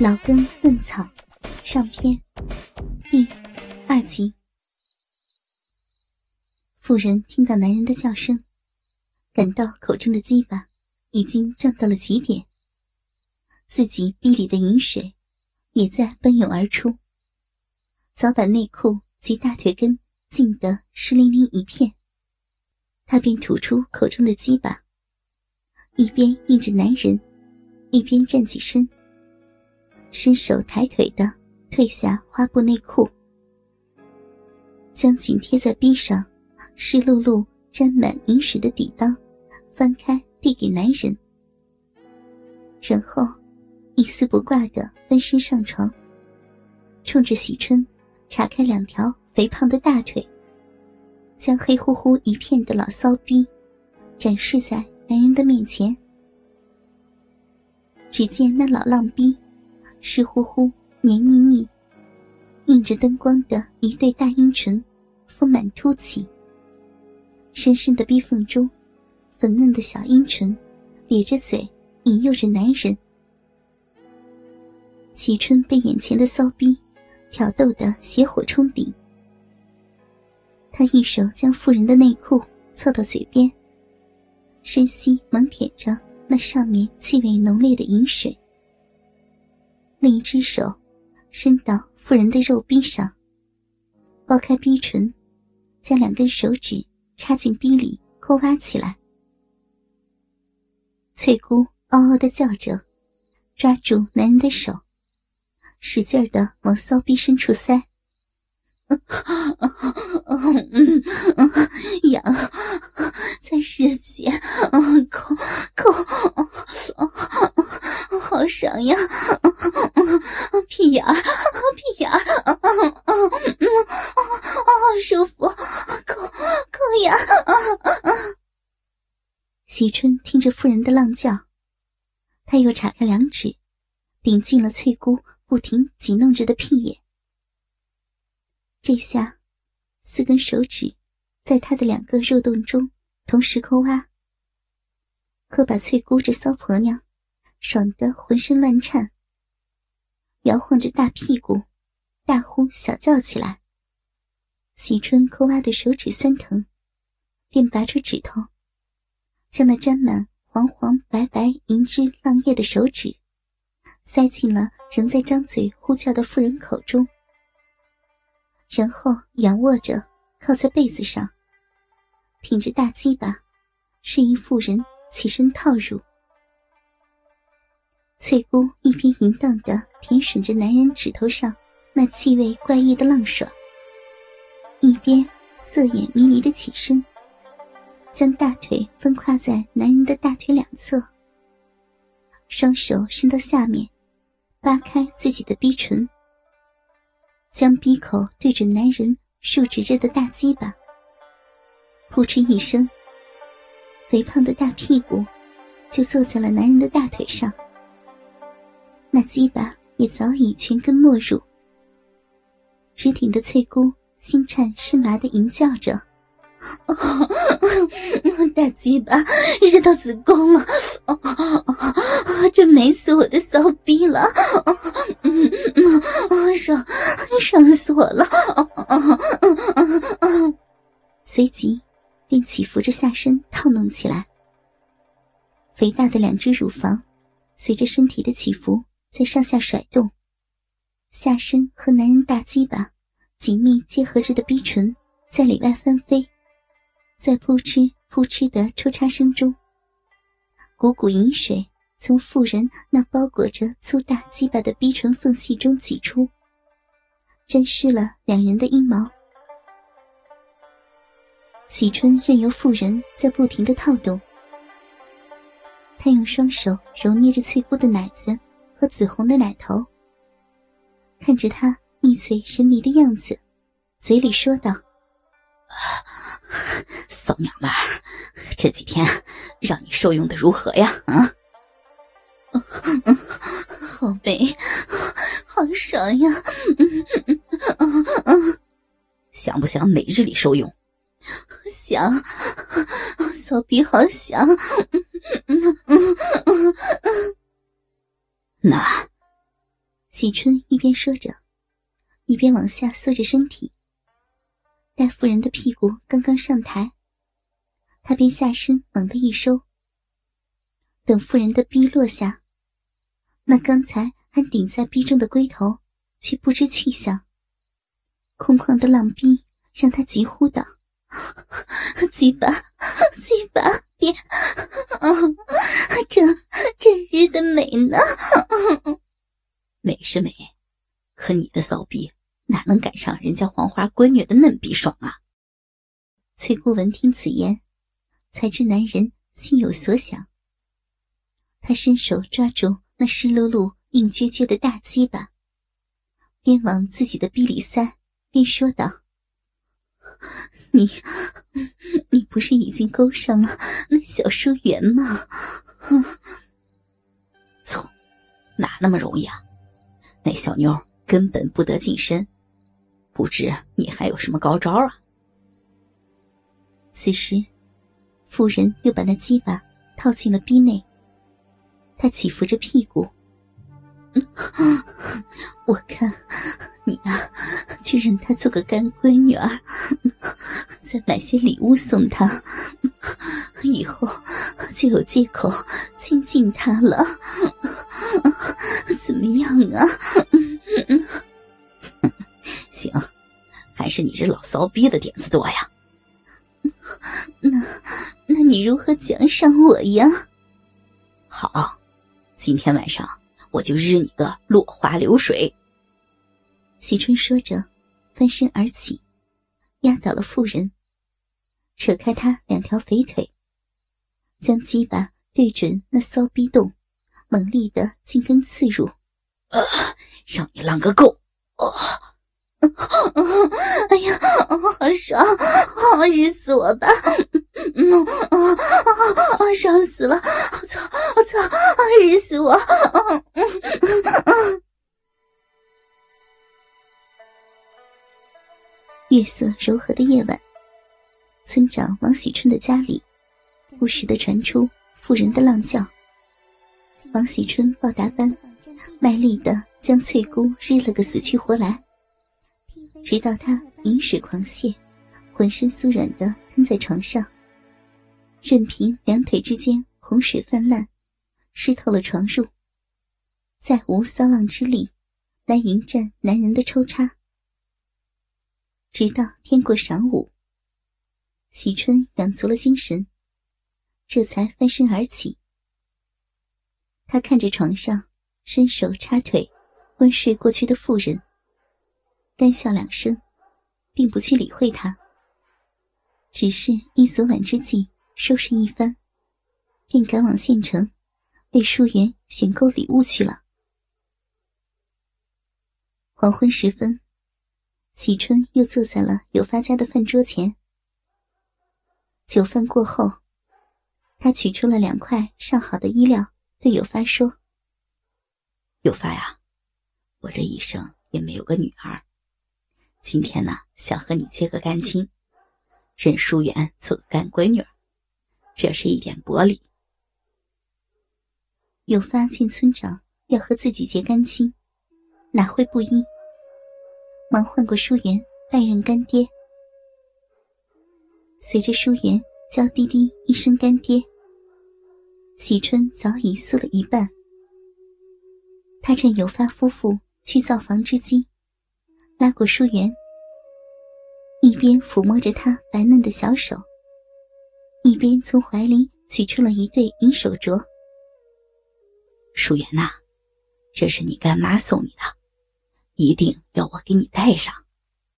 老根嫩草上篇第二集。妇人听到男人的叫声，感到口中的鸡巴已经胀到了极点，自己逼里的饮水也在奔涌而出，早把内裤及大腿根浸得湿淋淋一片。她便吐出口中的鸡巴，一边应着男人，一边站起身。伸手抬腿的褪下花布内裤，将紧贴在臂上、湿漉漉、沾满饮水的底裆翻开递给男人，然后一丝不挂的翻身上床，冲着喜春叉开两条肥胖的大腿，将黑乎乎一片的老骚逼展示在男人的面前。只见那老浪逼。湿乎乎、黏腻腻，映着灯光的一对大阴唇，丰满凸起。深深的逼缝中，粉嫩的小阴唇咧着嘴，引诱着男人。喜春被眼前的骚逼挑逗得邪火冲顶，他一手将妇人的内裤凑到嘴边，深吸猛舔着那上面气味浓烈的饮水。另一只手伸到妇人的肉壁上，剥开逼唇，将两根手指插进逼里抠挖起来。翠姑嗷嗷的叫着，抓住男人的手，使劲的往骚逼深处塞。痒，在世界，抠抠，好爽呀！屁眼儿，屁眼儿，好舒服，抠抠呀！喜春听着妇人的浪叫，他又叉开两指，顶进了翠姑不停挤弄着的屁眼。这下，四根手指在他的两个肉洞中同时抠挖，可把翠姑这骚婆娘爽得浑身乱颤，摇晃着大屁股，大呼小叫起来。喜春抠挖的手指酸疼，便拔出指头，将那沾满黄黄白白银汁浪液的手指塞进了仍在张嘴呼叫的妇人口中。然后仰卧着，靠在被子上，挺着大鸡巴，示意妇人起身套入。翠姑一边淫荡的舔吮着男人指头上那气味怪异的浪爽，一边色眼迷离的起身，将大腿分跨在男人的大腿两侧，双手伸到下面，扒开自己的逼唇。将鼻口对准男人竖直着的大鸡巴，扑哧一声，肥胖的大屁股就坐在了男人的大腿上。那鸡巴也早已全根没入，直挺的翠姑心颤身麻的吟叫着。大鸡巴热到子宫了，这美死我的骚逼了！爽爽死我了！随即便起伏着下身套弄起来，肥大的两只乳房随着身体的起伏在上下甩动，下身和男人大鸡巴紧密结合着的逼唇在里外翻飞。在扑哧扑哧的抽插声中，股股饮水从妇人那包裹着粗大鸡巴的逼唇缝隙中挤出，沾湿了两人的阴毛。喜春任由妇人在不停的套动，他用双手揉捏着翠姑的奶子和紫红的奶头，看着她蜜翠神迷的样子，嘴里说道。骚娘们儿，这几天让你受用的如何呀？啊，好美，好爽呀！想不想每日里受用？想，骚逼好想。那，喜春一边说着，一边往下缩着身体。大夫人的屁股刚刚上台，他便下身猛地一收。等妇人的逼落下，那刚才还顶在逼中的龟头却不知去向。空旷的浪逼让他急呼道：“鸡巴，鸡巴，别！这这日的美呢！美是美，可你的骚逼哪能赶上人家黄花闺女的嫩逼爽啊？”翠姑闻听此言，才知男人心有所想。他伸手抓住那湿漉漉、硬撅撅的大鸡巴，边往自己的逼里塞。便说道：“你，你不是已经勾上了那小淑媛吗？”“操，哪那么容易啊？那小妞根本不得近身，不知你还有什么高招啊？”此时，妇人又把那鸡巴套进了逼内。他起伏着屁股，我看。你啊，去认她做个干闺女儿，再买些礼物送她，以后就有借口亲近她了。怎么样啊？行，还是你这老骚逼的点子多呀。那，你如何奖赏我呀？好，今天晚上我就日你个落花流水。喜春说着，翻身而起，压倒了妇人，扯开她两条肥腿，将鸡巴对准那骚逼洞，猛力的进根刺入，啊！让你浪个够！哦，哎呀，好爽，好日死我吧！嗯啊啊啊！爽死了！我操！我操！日死我！嗯嗯嗯。月色柔和的夜晚，村长王喜春的家里，不时的传出妇人的浪叫。王喜春报答般，卖力的将翠姑日了个死去活来，直到他饮水狂泻，浑身酥软的瘫在床上，任凭两腿之间洪水泛滥，湿透了床褥，再无骚浪之力来迎战男人的抽插。直到天过晌午，喜春养足了精神，这才翻身而起。他看着床上伸手插腿、昏睡过去的妇人，干笑两声，并不去理会他，只是因昨晚之计收拾一番，便赶往县城，为淑媛选购礼物去了。黄昏时分。喜春又坐在了有发家的饭桌前。酒饭过后，他取出了两块上好的衣料，对有发说：“有发呀，我这一生也没有个女儿，今天呢，想和你结个干亲，认淑媛做个干闺女，这是一点薄礼。”有发见村长要和自己结干亲，哪会不依？忙唤过淑媛拜认干爹。随着淑媛娇滴滴一声“干爹”，喜春早已酥了一半。他趁有发夫妇去造房之机，拉过淑媛，一边抚摸着她白嫩的小手，一边从怀里取出了一对银手镯。舒媛呐，这是你干妈送你的。一定要我给你戴上。